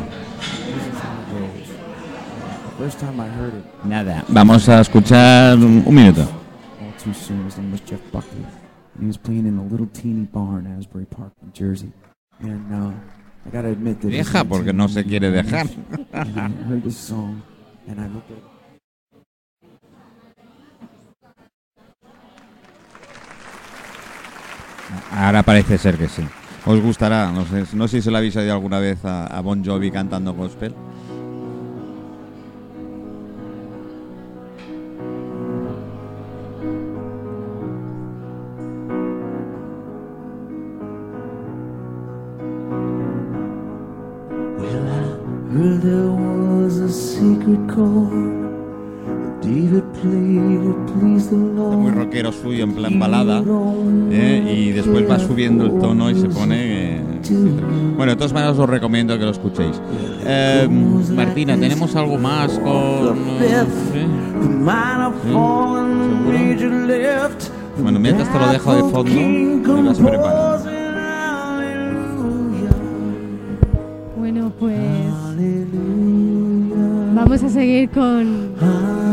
First time I heard it. Nada. Vamos a escuchar un, un minuto. All too soon, his name was Jeff Buckley. And he was playing in a little teeny bar in Asbury Park, New Jersey. And uh, I gotta admit that. it was Deja, porque no se quiere 19 dejar. And I heard this song, and I looked at. Ahora parece ser que sí. Os gustará, no sé, no sé si se la habéis oído alguna vez a, Bon Jovi cantando gospel. Lord. Muy rockero suyo, en plan balada. ¿eh? Y después va subiendo el tono y se pone... eh, bueno, de todas maneras os recomiendo que lo escuchéis. Eh, Martina, ¿tenemos algo más con...? eh. Bueno, mientras te lo dejo de fondo, las preparo. Bueno, pues vamos a seguir con,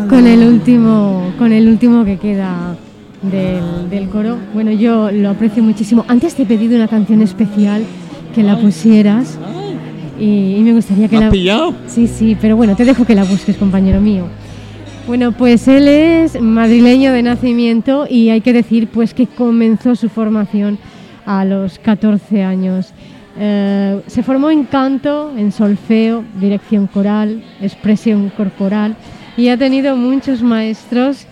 con el último con el último que queda del, del coro. Bueno, yo lo aprecio muchísimo. Antes te he pedido una canción especial que la pusieras y, y me gustaría que ¿Me has la pillado? Sí, sí, pero bueno, te dejo que la busques, compañero mío. Bueno, pues él es madrileño de nacimiento y hay que decir pues que comenzó su formación a los 14 años. Eh, se formó en canto, en solfeo, dirección coral, expresión corporal y ha tenido muchos maestros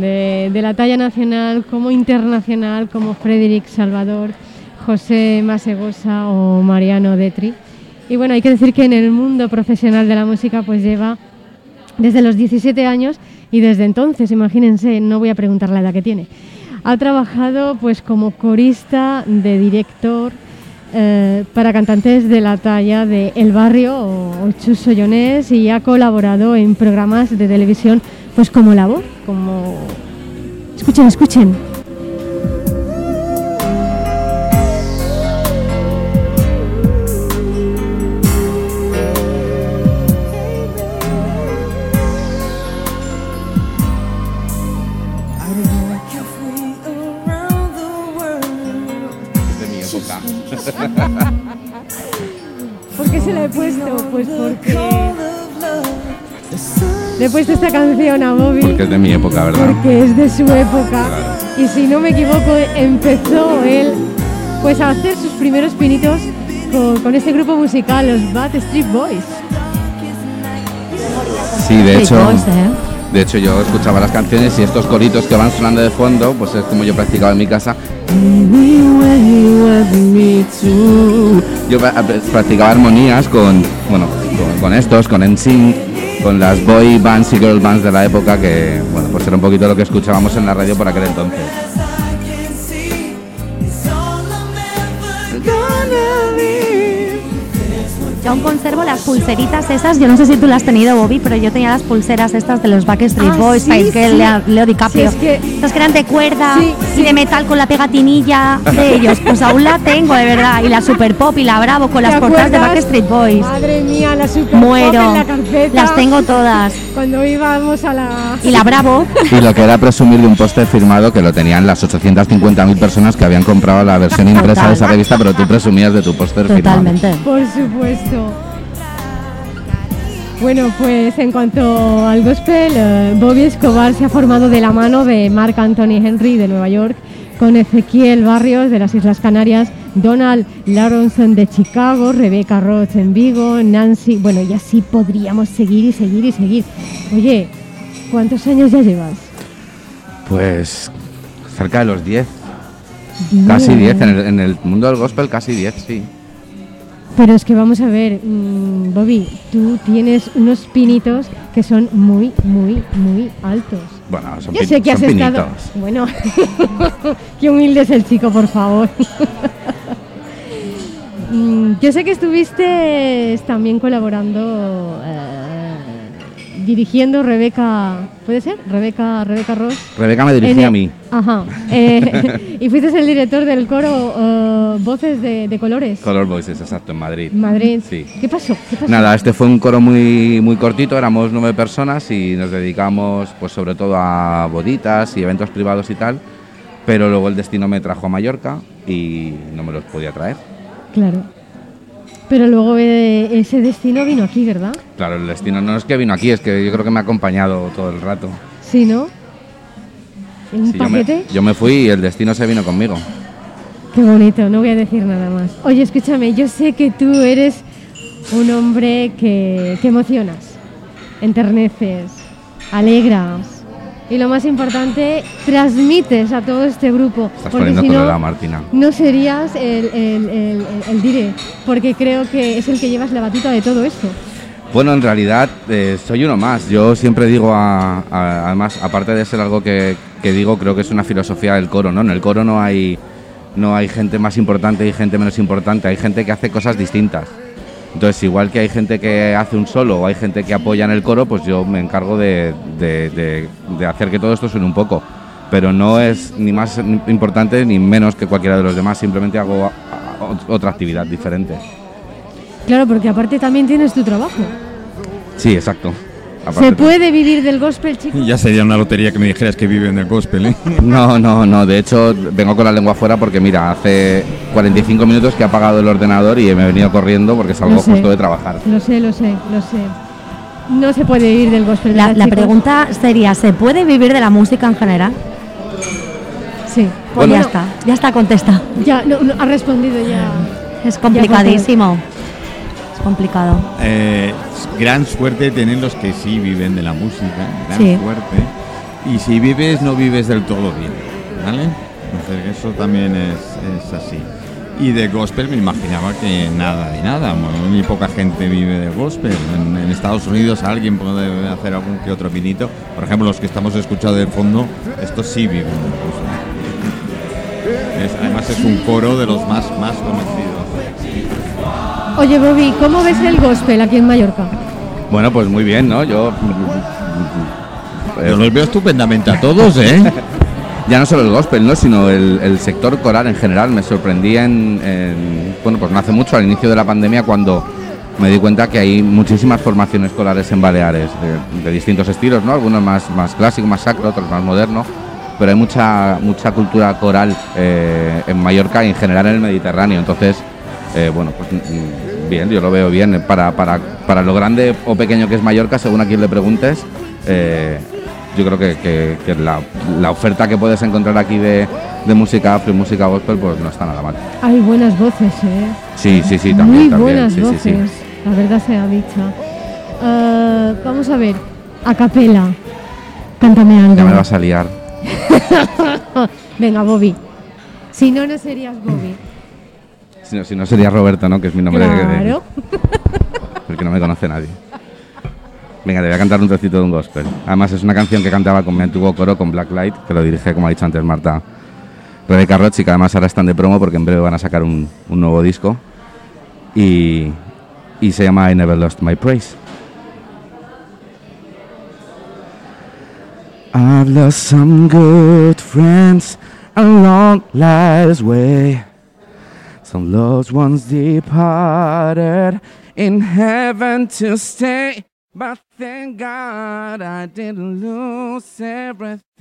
de, la talla nacional como internacional, como Frederic Salvador, José Masegosa o Mariano Detri. Y bueno, hay que decir que en el mundo profesional de la música pues lleva desde los 17 años y desde entonces, imagínense, no voy a preguntar la edad que tiene. Ha trabajado pues como corista, de director, eh, para cantantes de la talla de El Barrio o, Chuso Llonés y ha colaborado en programas de televisión pues como La como... Escuchen, escuchen. Pues porque le he puesto esta canción a Bobby Porque es de mi época, ¿verdad? porque es de su época y si no me equivoco empezó él pues a hacer sus primeros pinitos con, con este grupo musical, los Bad Street Boys. Sí, de hecho. ¿eh? De hecho, yo escuchaba las canciones y estos coritos que van sonando de fondo, pues es como yo practicaba en mi casa. Yo pra- practicaba armonías con, bueno, con estos, con NSYNC, con las boy bands y girl bands de la época que, bueno, pues era un poquito lo que escuchábamos en la radio por aquel entonces. Yo aún conservo las pulseritas esas. Yo no sé si tú las has tenido, Bobby, pero yo tenía las pulseras estas de los Backstreet Ah, Boys, sí, Spice Girl, sí. Leo, Leo DiCaprio. Sí, es que- Estas que eran de cuerda Sí, y de metal con la pegatinilla de ellos. Pues aún la tengo, de verdad. Y la Super Pop y la Bravo con las ¿Te portadas de? Backstreet Boys. Madre mía, la super Pop Muero. en la carpeta. Las tengo todas. Cuando íbamos a la... Y la Bravo. Y lo que era presumir de un póster firmado que lo tenían las 850.000 personas que habían comprado la versión impresa Total. de esa revista, pero tú presumías de tu póster firmado. Totalmente. Por supuesto. Bueno, pues en cuanto al gospel, eh, Bobby Escobar se ha formado de la mano de Mark Anthony Henry de Nueva York, con Ezequiel Barrios de las Islas Canarias, Donald Laronson de Chicago, Rebecca Roth en Vigo, Nancy, bueno, y así podríamos seguir y seguir y seguir. Oye, ¿cuántos años ya llevas? Pues cerca de los 10. Diez. Casi 10, en el, en el mundo del gospel casi 10, sí. Pero es que vamos a ver, mm, Bobby, tú tienes unos pinitos que son muy, muy, muy altos. Bueno, son, Yo sé que has son estado. pinitos. Bueno, qué humilde es el chico, por favor. Mm, Yo sé que estuviste también colaborando, eh, dirigiendo Rebeca, ¿puede ser? Rebeca, Rebeca Ross. Rebeca me dirigía el- a mí. Ajá. eh, y fuiste el director del coro eh, Voces de, de Colores. Color Voices, exacto, en Madrid. Madrid. Sí. ¿Qué pasó? ¿Qué pasó? Nada, este fue un coro muy, muy cortito, éramos nueve personas y nos dedicamos pues sobre todo a boditas y eventos privados y tal, pero luego el destino me trajo a Mallorca y no me los podía traer. Claro. Pero luego eh, ese destino vino aquí, ¿verdad? Claro, el destino no es que vino aquí, es que yo creo que me ha acompañado todo el rato. Sí, ¿no? ¿Un Sí, yo, me, paquete? yo me fui y el destino se vino conmigo. Qué bonito, no voy a decir nada más. Oye, escúchame, yo sé que tú eres un hombre que, que emocionas, enterneces, alegras y lo más importante, transmites a todo este grupo. Estás porque si no, Martina. no serías el, el, el, el- el dire, porque creo que es el que llevas la batuta de todo esto. Bueno, en realidad eh, soy uno más. Yo siempre digo, a- a- además, aparte de ser algo que, que digo, creo que es una filosofía del coro, ¿no? En el coro no hay, no hay gente más importante y gente menos importante, hay gente que hace cosas distintas. Entonces, igual que hay gente que hace un solo o hay gente que apoya en el coro, pues yo me encargo de, de- de- de hacer que todo esto suene un poco. Pero no es ni más importante ni menos que cualquiera de los demás, simplemente hago otra actividad diferente. Claro, porque aparte también tienes tu trabajo. Sí, exacto. ¿Se puede vivir del gospel, chicos? Ya sería una lotería que me dijeras que viven del gospel, ¿eh? No, no, no. De hecho, vengo con la lengua fuera porque, mira, hace 45 minutos que he apagado el ordenador y me he venido corriendo porque salgo sé. justo de trabajar. Lo sé, lo sé, lo sé. No se puede vivir del gospel. La, pregunta sería, ¿se puede vivir de la música en general? Sí. Pues Bueno. ya está, ya está contesta. Ya, no, no, ha respondido ya. Es complicadísimo. Complicado. Eh, gran suerte tienen los que sí viven de la música, gran Sí. suerte. Y si vives, no vives del todo bien, ¿vale? Entonces eso también es, es así. Y de gospel me imaginaba que nada de nada, mu- muy poca gente vive de gospel. En, en Estados Unidos alguien puede hacer algún que otro vinito. Por ejemplo, los que estamos escuchando de fondo, estos sí viven gospel. Es- además es un coro de los más, más conocidos. Oye, Bobby, ¿cómo ves el gospel aquí en Mallorca? Bueno, pues muy bien, ¿no? Yo. Yo los veo estupendamente a todos, ¿eh? ya no solo el gospel, ¿no? Sino el, el sector coral en general. Me sorprendí en, en- Bueno, pues no hace mucho, al inicio de la pandemia, cuando me di cuenta que hay muchísimas formaciones corales en Baleares, de, de distintos estilos, ¿no? Algunos más, más clásicos, más sacro, otros más modernos. Pero hay mucha, mucha cultura coral eh, en Mallorca y en general en el Mediterráneo. Entonces, eh, bueno, pues bien, yo lo veo bien. Para, para, para lo grande o pequeño que es Mallorca, según a quien le preguntes, eh, yo creo que, que- que la, la oferta que puedes encontrar aquí de, de música afro y música gospel, pues no está nada mal. Hay buenas voces, ¿eh? Sí, sí, sí, también. Muy también, buenas sí, sí, voces, sí. la verdad sea dicha. Eh, vamos a ver, a capela. Cántame algo. Ya me vas a liar. Venga, Bobby. Si no, no serías Bobby. Si no, si no sería Roberto, ¿no? Que es mi nombre de- de, Claro. porque no me conoce nadie. Venga, te voy a cantar un trocito de un gospel. Además, es una canción que cantaba con mi antiguo coro, con Blacklight, que lo dirige, como ha dicho antes Marta, Rebeca Roch, y que además ahora están de promo porque en breve van a sacar un, un nuevo disco. Y, y se llama I Never Lost My Praise. I've lost some good friends along life's way. Some loved ones departed in heaven to stay. But thank God I didn't lose everything.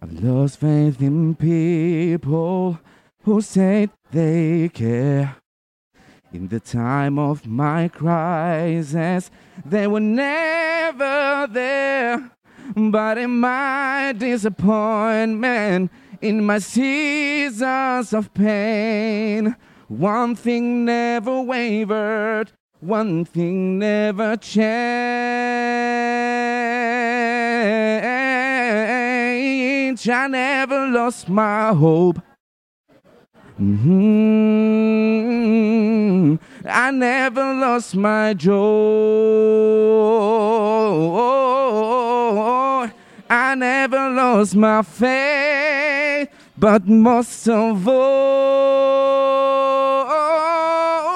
I've lost faith in people who say they care. In the time of my crisis, they were never there. But in my disappointment, in my seasons of pain, one thing never wavered, one thing never changed. I never lost my hope. Mhm. I never lost my joy. I never lost my faith, but most of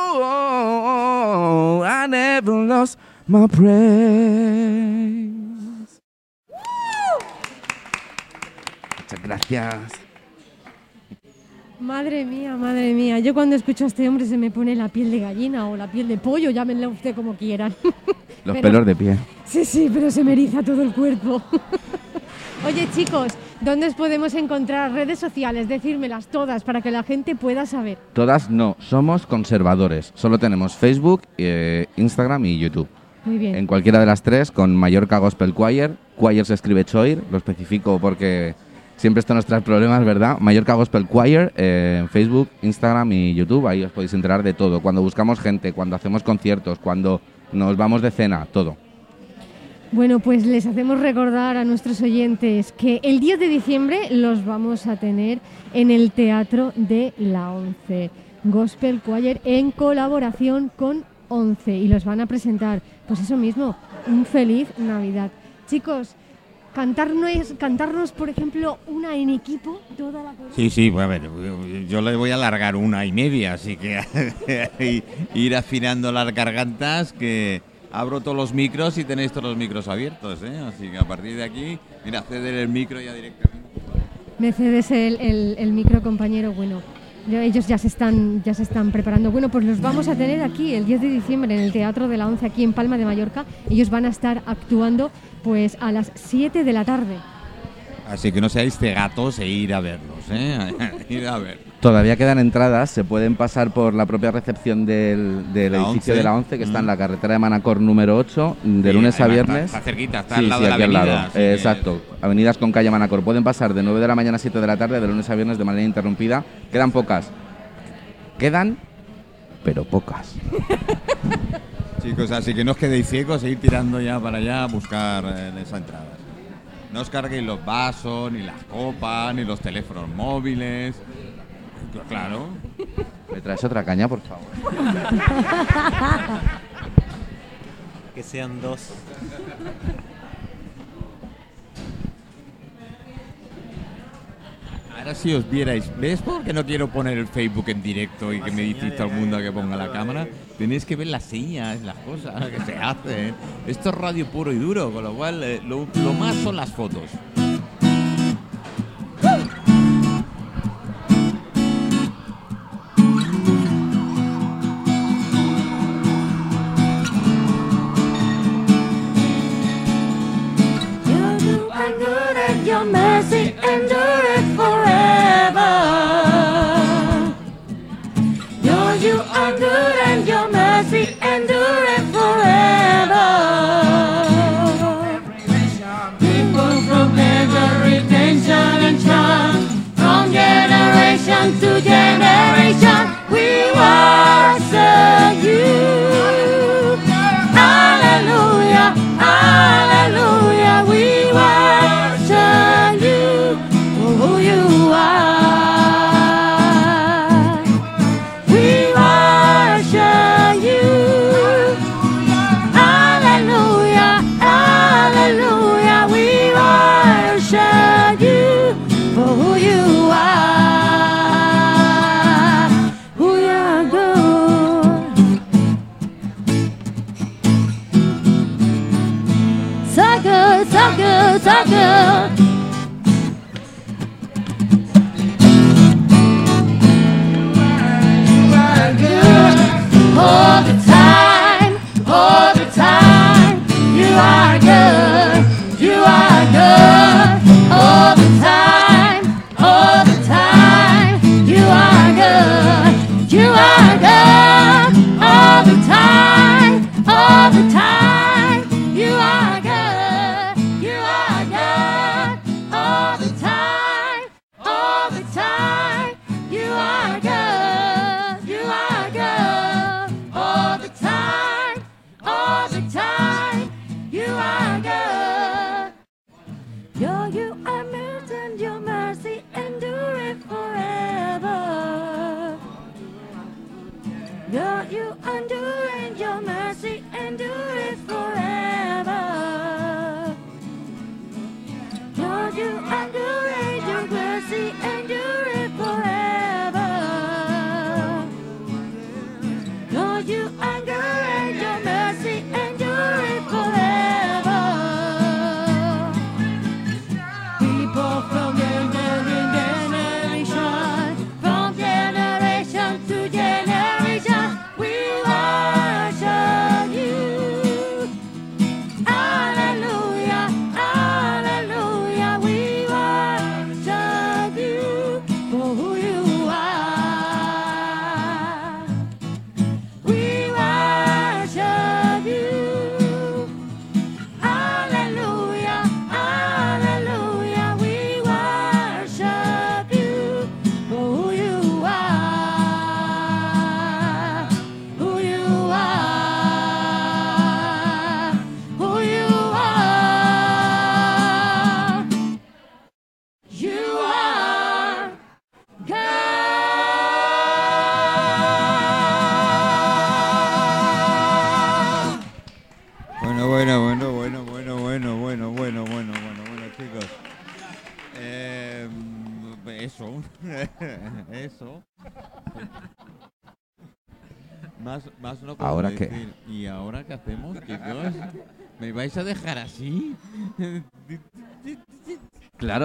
all, I never lost my praise. Muchas gracias. Madre mía, madre mía. Yo cuando escucho a este hombre se me pone la piel de gallina o la piel de pollo, llámenle usted como quieran. Los Pero- pelos de pie. Sí, sí, pero se me eriza todo el cuerpo. Oye, chicos, ¿dónde os podemos encontrar? Redes sociales, decírmelas todas para que la gente pueda saber. Todas no, somos conservadores. Solo tenemos Facebook, eh, Instagram y YouTube. Muy bien. En cualquiera de las tres, con Mallorca Gospel Choir. Choir se escribe Choir, lo especifico porque siempre esto nos trae problemas, ¿verdad? Mallorca Gospel Choir eh, en Facebook, Instagram y YouTube. Ahí os podéis enterar de todo. Cuando buscamos gente, cuando hacemos conciertos, cuando nos vamos de cena, todo. Bueno, pues les hacemos recordar a nuestros oyentes que el 10 de diciembre los vamos a tener en el Teatro de la Once. Gospel Choir en colaboración con Once y los van a presentar, pues eso mismo, un feliz Navidad. Chicos, cantarnos, cantarnos por ejemplo, una en equipo, toda la Sí, sí, pues a ver, yo le voy a alargar una y media, así que ir afinando las gargantas, que abro todos los micros y tenéis todos los micros abiertos, ¿eh? Así que a partir de aquí, mira, ceder el micro ya directamente. Me cedes el, el- el micro, compañero. Bueno, ellos ya se, están, ya se están preparando. Bueno, pues los vamos a tener aquí el 10 de diciembre en el Teatro de la Once, aquí en Palma de Mallorca. Ellos van a estar actuando pues a las 7 de la tarde. Así que no seáis cegatos e ir a verlos, ¿eh? ir a ver. Todavía quedan entradas, se pueden pasar por la propia recepción del, edificio 11. de la 11, que está en Mm. la carretera de Manacor número 8, de Sí, lunes a viernes. está- está cerquita, está Sí, al lado sí, de la aquí al avenida, lado. Eh, exacto, avenidas con calle Manacor. Pueden pasar de 9 de la mañana a 7 de la tarde, de lunes a viernes de manera interrumpida. Quedan pocas. Quedan, pero pocas. Chicos, así que no os quedéis ciegos e ir tirando ya para allá a buscar eh, esa entrada. No os carguéis los vasos, ni las copas, ni los teléfonos móviles. Claro. ¿Me traes otra caña, por favor? Que sean dos. Ahora si os vierais, ¿ves por qué no quiero poner el Facebook en directo y que me dice todo el mundo que ponga la cámara? Tenéis que ver las señas, las cosas que se hacen. Esto es radio puro y duro, con lo cual eh, lo, lo más son las fotos.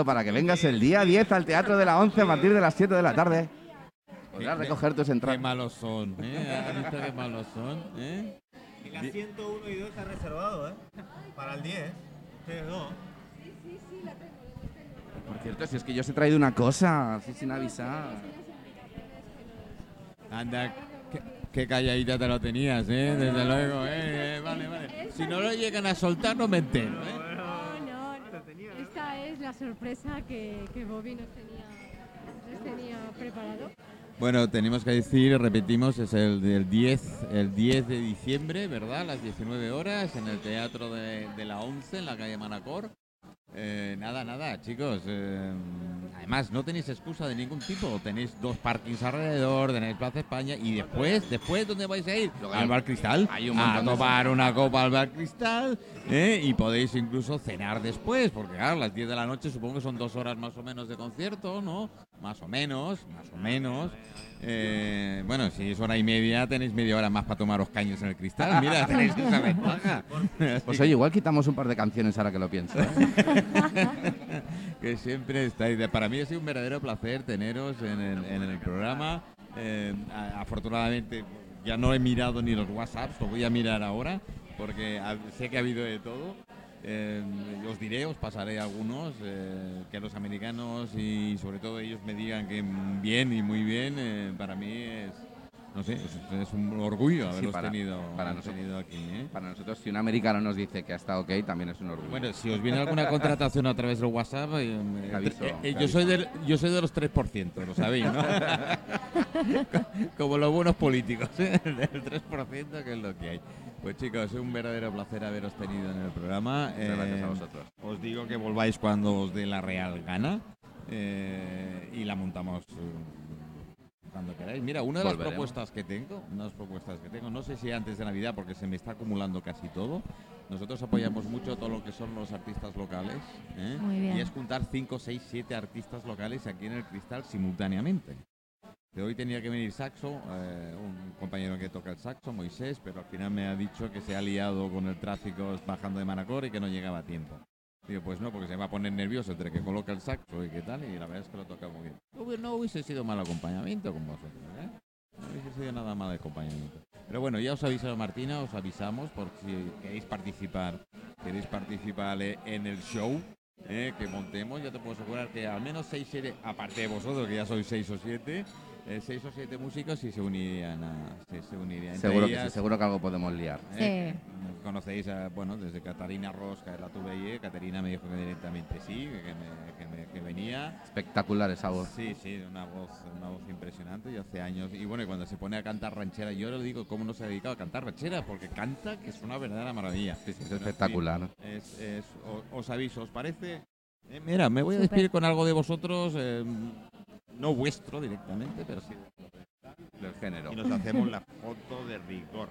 Claro, para que vengas el día 10 al Teatro de la 11 a partir de las 7 de la tarde. Podrás Qué- recoger tus Qué entradas. malos son, ¿eh? ¿Has visto qué malos son, eh? Y la 101 y 2 está reservado, ¿eh? Para el 10. Ustedes dos. Por cierto, si es que yo os he traído una cosa, así sin avisar. Anda, qué, qué calladita te lo tenías, ¿eh? Desde luego. Eh, Vale, vale. Si no lo llegan a soltar, no me entero, ¿eh? No, no, esta es la sorpresa que, Bobby nos tenía, preparado. Bueno, tenemos que decir, repetimos, es el del 10, el 10 de diciembre, ¿verdad? A las 19 horas en el Teatro de, de la 11, en la calle Manacor. Eh, nada, nada, chicos. eh, además, no tenéis excusa de ningún tipo. Tenéis dos parkings alrededor, tenéis Plaza España y después, después, ¿dónde vais a ir? Al Bar Cristal. hay un a de tomar una copa al Bar Cristal. ¿eh? Y podéis incluso cenar después, porque claro, a las 10 de la noche supongo que son dos horas más o menos de concierto, ¿no? Más o menos, más o menos. Eh, bueno, si es hora y media, tenéis media hora más para tomaros caños en el cristal. Mira, tenéis esa ventaja. Pues oye, igual quitamos un par de canciones ahora que lo pienso. ¿eh? que siempre estáis. Para mí ha sido un verdadero placer teneros en el, en el programa. Eh, afortunadamente ya no he mirado ni los WhatsApps, lo voy a mirar ahora porque sé que ha habido de todo. Eh, os diré, os pasaré algunos, eh, que los americanos y sobre todo ellos me digan que bien y muy bien, eh, para mí es, no sé, es, es un orgullo Sí, haberlos para- tenido, para nosotros. tenido aquí. ¿eh? Para nosotros, si un americano nos dice que ha estado ok, también es un orgullo. Bueno, si os viene alguna contratación a través del WhatsApp, eh, aviso, yo, soy del, yo soy de los 3%, lo sabéis, ¿no? Como los buenos políticos, ¿eh? el 3% que es lo que hay. Pues chicos, es un verdadero placer haberos tenido en el programa. Eh, gracias a vosotros. Os digo que volváis cuando os dé la real gana eh, y la montamos eh, cuando queráis. Mira, una de las propuestas que tengo, unas propuestas que tengo, no sé si antes de Navidad porque se me está acumulando casi todo. Nosotros apoyamos mucho todo lo que son los artistas locales. ¿eh? Muy bien. Y es juntar 5, 6, 7 artistas locales aquí en el Cristal simultáneamente. De hoy tenía que venir saxo, eh, un compañero que toca el saxo, Moisés, pero al final me ha dicho que se ha liado con el tráfico bajando de Manacor y que no llegaba a tiempo. Digo, pues no, porque se va a poner nervioso entre que coloca el saxo y qué tal, y la verdad es que lo toca muy bien. No, hubi- no hubiese sido mal acompañamiento con vosotros, ¿eh? No hubiese sido nada mal acompañamiento. Pero bueno, ya os avisado Martina, os avisamos por si queréis participar, queréis participar eh, en el show eh, que montemos. Ya te puedo asegurar que al menos 6, 7, aparte de vosotros, que ya sois 6 o 7, 6 o 7 músicos y se unirían a... Se, se unirían. Entre Seguro que sí, seguro que algo podemos liar. eh, Conocéis, a, bueno, desde Catarina Rosca, la tuve ayer. Catarina me dijo que directamente sí, que, me- que me- que venía. Espectacular esa voz. Sí, sí, una voz, una voz impresionante y hace años. Y bueno, y cuando se pone a cantar ranchera, yo le digo cómo no se ha dedicado a cantar ranchera, porque canta que es una verdadera maravilla. Sí, sí, es espectacular. es- es- o- os aviso, ¿os parece? Eh, mira, me voy a despedir con algo de vosotros, eh, no vuestro directamente, pero sí del género. Y nos hacemos la foto de rigor.